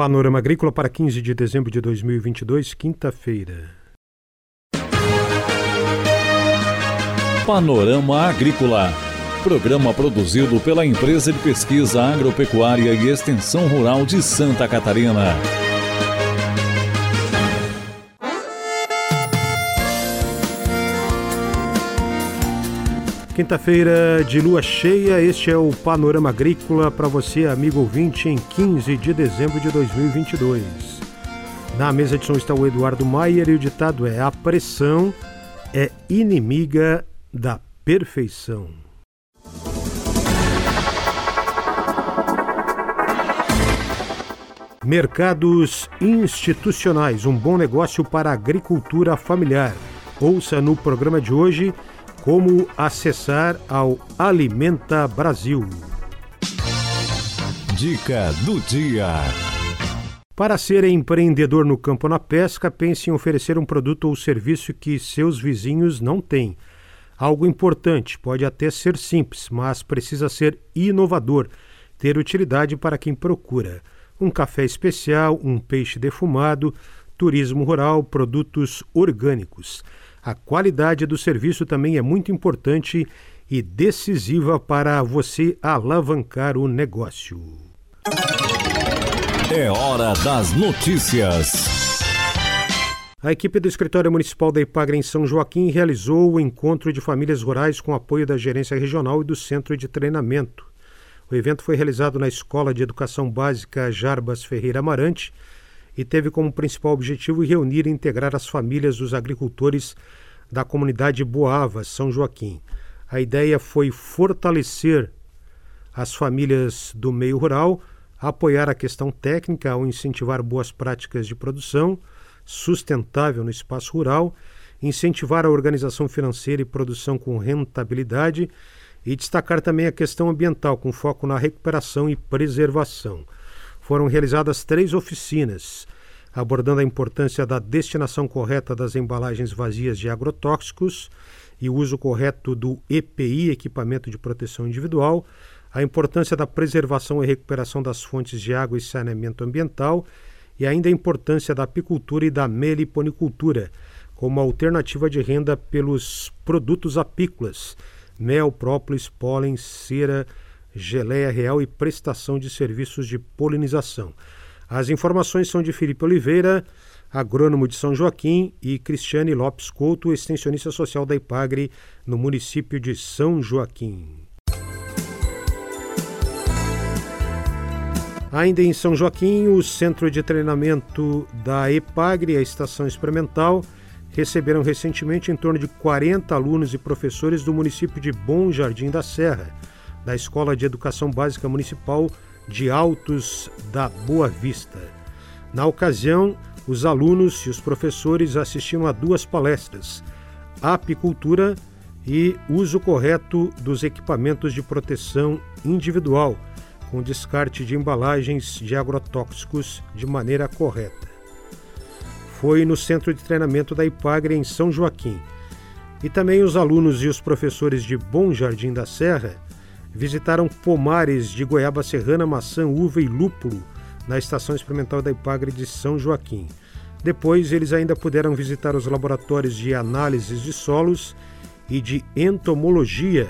Panorama Agrícola para 15 de dezembro de 2022, quinta-feira. Panorama Agrícola. Programa produzido pela Empresa de Pesquisa Agropecuária e Extensão Rural de Santa Catarina. Quinta-feira de lua cheia, este é o Panorama Agrícola para você, amigo ouvinte, em 15 de dezembro de 2022. Na mesa de som está o Eduardo Maier e o ditado é: A pressão é inimiga da perfeição. Mercados institucionais, um bom negócio para a agricultura familiar. Ouça no programa de hoje como acessar ao Alimenta Brasil. Dica do dia. Para ser empreendedor no campo ou na pesca, pense em oferecer um produto ou serviço que seus vizinhos não têm. Algo importante, pode até ser simples, mas precisa ser inovador, ter utilidade para quem procura. Um café especial, um peixe defumado, turismo rural, produtos orgânicos. A qualidade do serviço também é muito importante e decisiva para você alavancar o negócio. É hora das notícias. A equipe do Escritório Municipal da Ipagre em São Joaquim realizou o encontro de famílias rurais com apoio da Gerência Regional e do Centro de Treinamento. O evento foi realizado na Escola de Educação Básica Jarbas Ferreira Amarante e teve como principal objetivo reunir e integrar as famílias dos agricultores da comunidade Boava, São Joaquim. A ideia foi fortalecer as famílias do meio rural, apoiar a questão técnica ao incentivar boas práticas de produção sustentável no espaço rural, incentivar a organização financeira e produção com rentabilidade e destacar também a questão ambiental, com foco na recuperação e preservação foram realizadas três oficinas abordando a importância da destinação correta das embalagens vazias de agrotóxicos e o uso correto do EPI, equipamento de proteção individual, a importância da preservação e recuperação das fontes de água e saneamento ambiental e ainda a importância da apicultura e da meliponicultura como alternativa de renda pelos produtos apícolas, mel, própolis, pólen, cera, geleia real e prestação de serviços de polinização. As informações são de Felipe Oliveira, agrônomo de São Joaquim, e Cristiane Lopes Couto, extensionista social da IPAGRE, no município de São Joaquim. Ainda em São Joaquim, o centro de treinamento da EPAGRE, a estação experimental, receberam recentemente em torno de 40 alunos e professores do município de Bom Jardim da Serra da Escola de Educação Básica Municipal de Altos da Boa Vista. Na ocasião, os alunos e os professores assistiram a duas palestras: apicultura e uso correto dos equipamentos de proteção individual, com descarte de embalagens de agrotóxicos de maneira correta. Foi no centro de treinamento da IPAGRE em São Joaquim. E também os alunos e os professores de Bom Jardim da Serra visitaram pomares de goiaba serrana, maçã, uva e lúpulo na Estação Experimental da Ipagre de São Joaquim. Depois, eles ainda puderam visitar os laboratórios de análises de solos e de entomologia,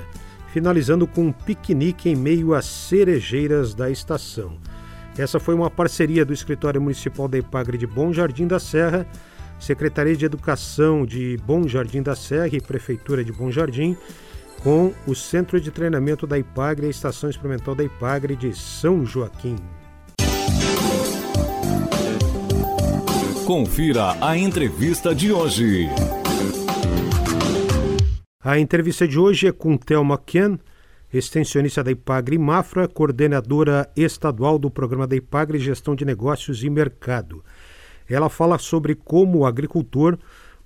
finalizando com um piquenique em meio às cerejeiras da estação. Essa foi uma parceria do Escritório Municipal da Ipagre de Bom Jardim da Serra, Secretaria de Educação de Bom Jardim da Serra e Prefeitura de Bom Jardim com o Centro de Treinamento da IPAGRE e a Estação Experimental da IPAGRE de São Joaquim. Confira a entrevista de hoje. A entrevista de hoje é com Thelma Ken, extensionista da IPAGRE Mafra, coordenadora estadual do programa da IPAGRE Gestão de Negócios e Mercado. Ela fala sobre como o agricultor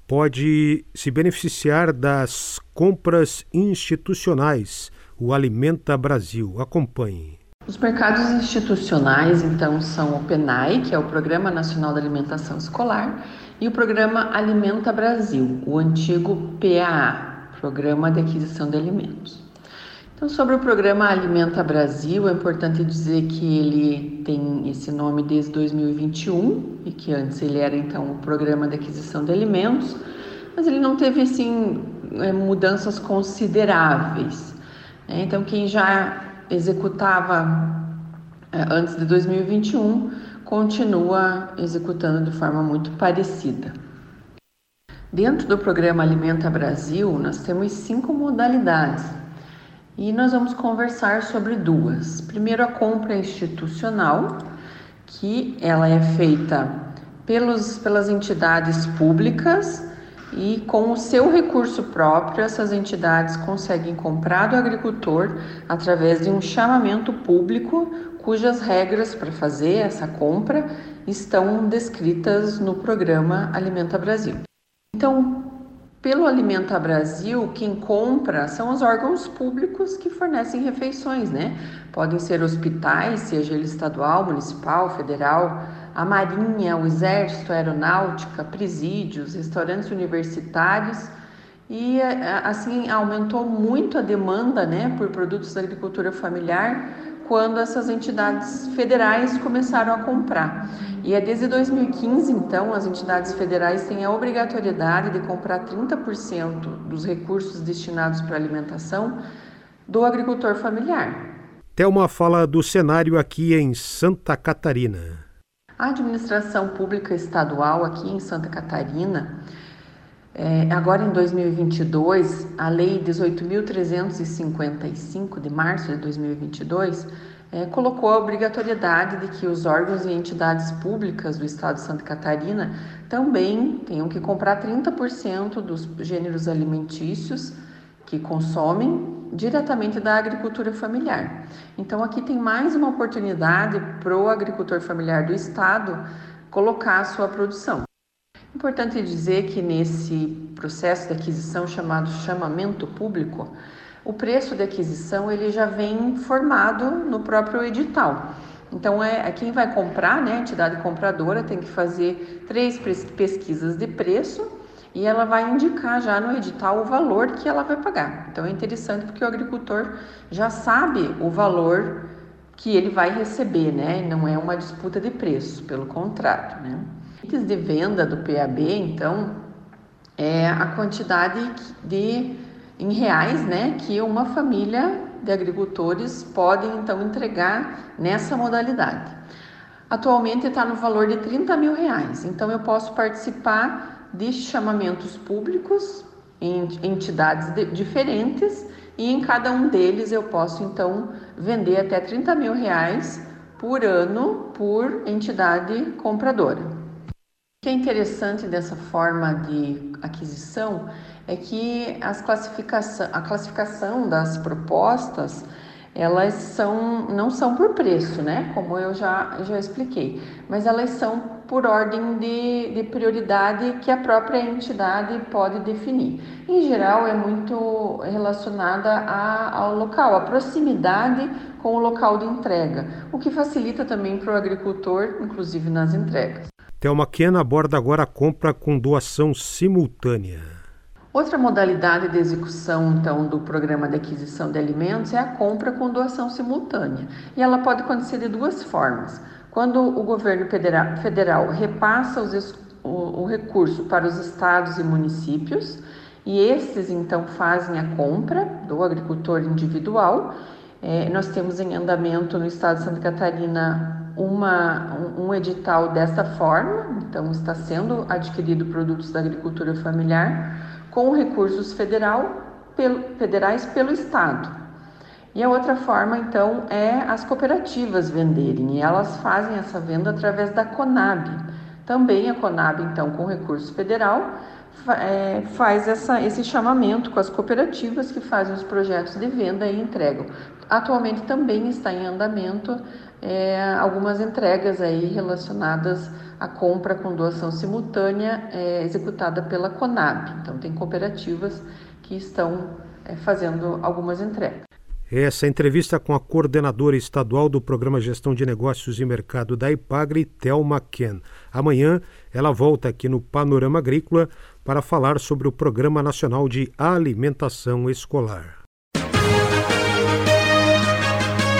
pode se beneficiar das compras institucionais, o Alimenta Brasil. Acompanhe. Os mercados institucionais, então, são o PENAI, que é o Programa Nacional de Alimentação Escolar, e o Programa Alimenta Brasil, o antigo PAA, Programa de Aquisição de Alimentos. Então, sobre o programa Alimenta Brasil, é importante dizer que ele tem esse nome desde 2021 e que antes ele era então o Programa de Aquisição de Alimentos, mas ele não teve assim é, mudanças consideráveis. Né? Então, quem já executava é, antes de 2021 continua executando de forma muito parecida. Dentro do programa Alimenta Brasil, nós temos cinco modalidades e nós vamos conversar sobre duas. Primeiro, a compra institucional, que ela é feita pelos, pelas entidades públicas e com o seu recurso próprio, essas entidades conseguem comprar do agricultor através de um chamamento público, cujas regras para fazer essa compra estão descritas no programa Alimenta Brasil. Então, pelo Alimenta Brasil, quem compra são os órgãos públicos que fornecem refeições, né? Podem ser hospitais, seja ele estadual, municipal, federal, a Marinha, o Exército, a Aeronáutica, presídios, restaurantes universitários. E assim aumentou muito a demanda, né, por produtos da agricultura familiar quando essas entidades federais começaram a comprar. E é desde 2015, então, as entidades federais têm a obrigatoriedade de comprar 30% dos recursos destinados para alimentação do agricultor familiar. Thelma fala do cenário aqui em Santa Catarina. A administração pública estadual aqui em Santa Catarina é, agora em 2022, a Lei 18.355 de março de 2022 é, colocou a obrigatoriedade de que os órgãos e entidades públicas do Estado de Santa Catarina também tenham que comprar 30% dos gêneros alimentícios que consomem diretamente da agricultura familiar. Então, aqui tem mais uma oportunidade para o agricultor familiar do Estado colocar a sua produção. Importante dizer que nesse processo de aquisição chamado chamamento público, o preço de aquisição ele já vem formado no próprio edital. Então é, é quem vai comprar, né, a entidade compradora tem que fazer três pesquisas de preço e ela vai indicar já no edital o valor que ela vai pagar. Então é interessante porque o agricultor já sabe o valor que ele vai receber, né? Não é uma disputa de preço, pelo contrário, né? De venda do PAB, então, é a quantidade de em reais, né, que uma família de agricultores pode então entregar nessa modalidade. Atualmente está no valor de 30 mil reais, então eu posso participar de chamamentos públicos em entidades de, diferentes e em cada um deles eu posso então vender até 30 mil reais por ano por entidade compradora. O que é interessante dessa forma de aquisição é que as classificação, a classificação das propostas elas são não são por preço, né? Como eu já, já expliquei, mas elas são por ordem de, de prioridade que a própria entidade pode definir. Em geral, é muito relacionada a, ao local, a proximidade com o local de entrega, o que facilita também para o agricultor, inclusive nas entregas. Thelma Ken aborda agora a compra com doação simultânea. Outra modalidade de execução, então, do programa de aquisição de alimentos é a compra com doação simultânea. E ela pode acontecer de duas formas. Quando o governo federal, repassa os, o, o recurso para os estados e municípios, e estes então fazem a compra do agricultor individual. É, nós temos em andamento no estado de Santa Catarina uma, um edital desta forma, então está sendo adquirido produtos da agricultura familiar com recursos federal, pelo, federais pelo Estado. E a outra forma, então, é as cooperativas venderem, e elas fazem essa venda através da Conab. Também a Conab, então, com recurso federal, é, faz essa, esse chamamento com as cooperativas que fazem os projetos de venda e entregam. Atualmente também está em andamento é, algumas entregas aí relacionadas à compra com doação simultânea é, executada pela Conab. Então, tem cooperativas que estão é, fazendo algumas entregas. Essa entrevista com a coordenadora estadual do Programa Gestão de Negócios e Mercado da IPAGRE, Thelma Ken. Amanhã ela volta aqui no Panorama Agrícola para falar sobre o Programa Nacional de Alimentação Escolar.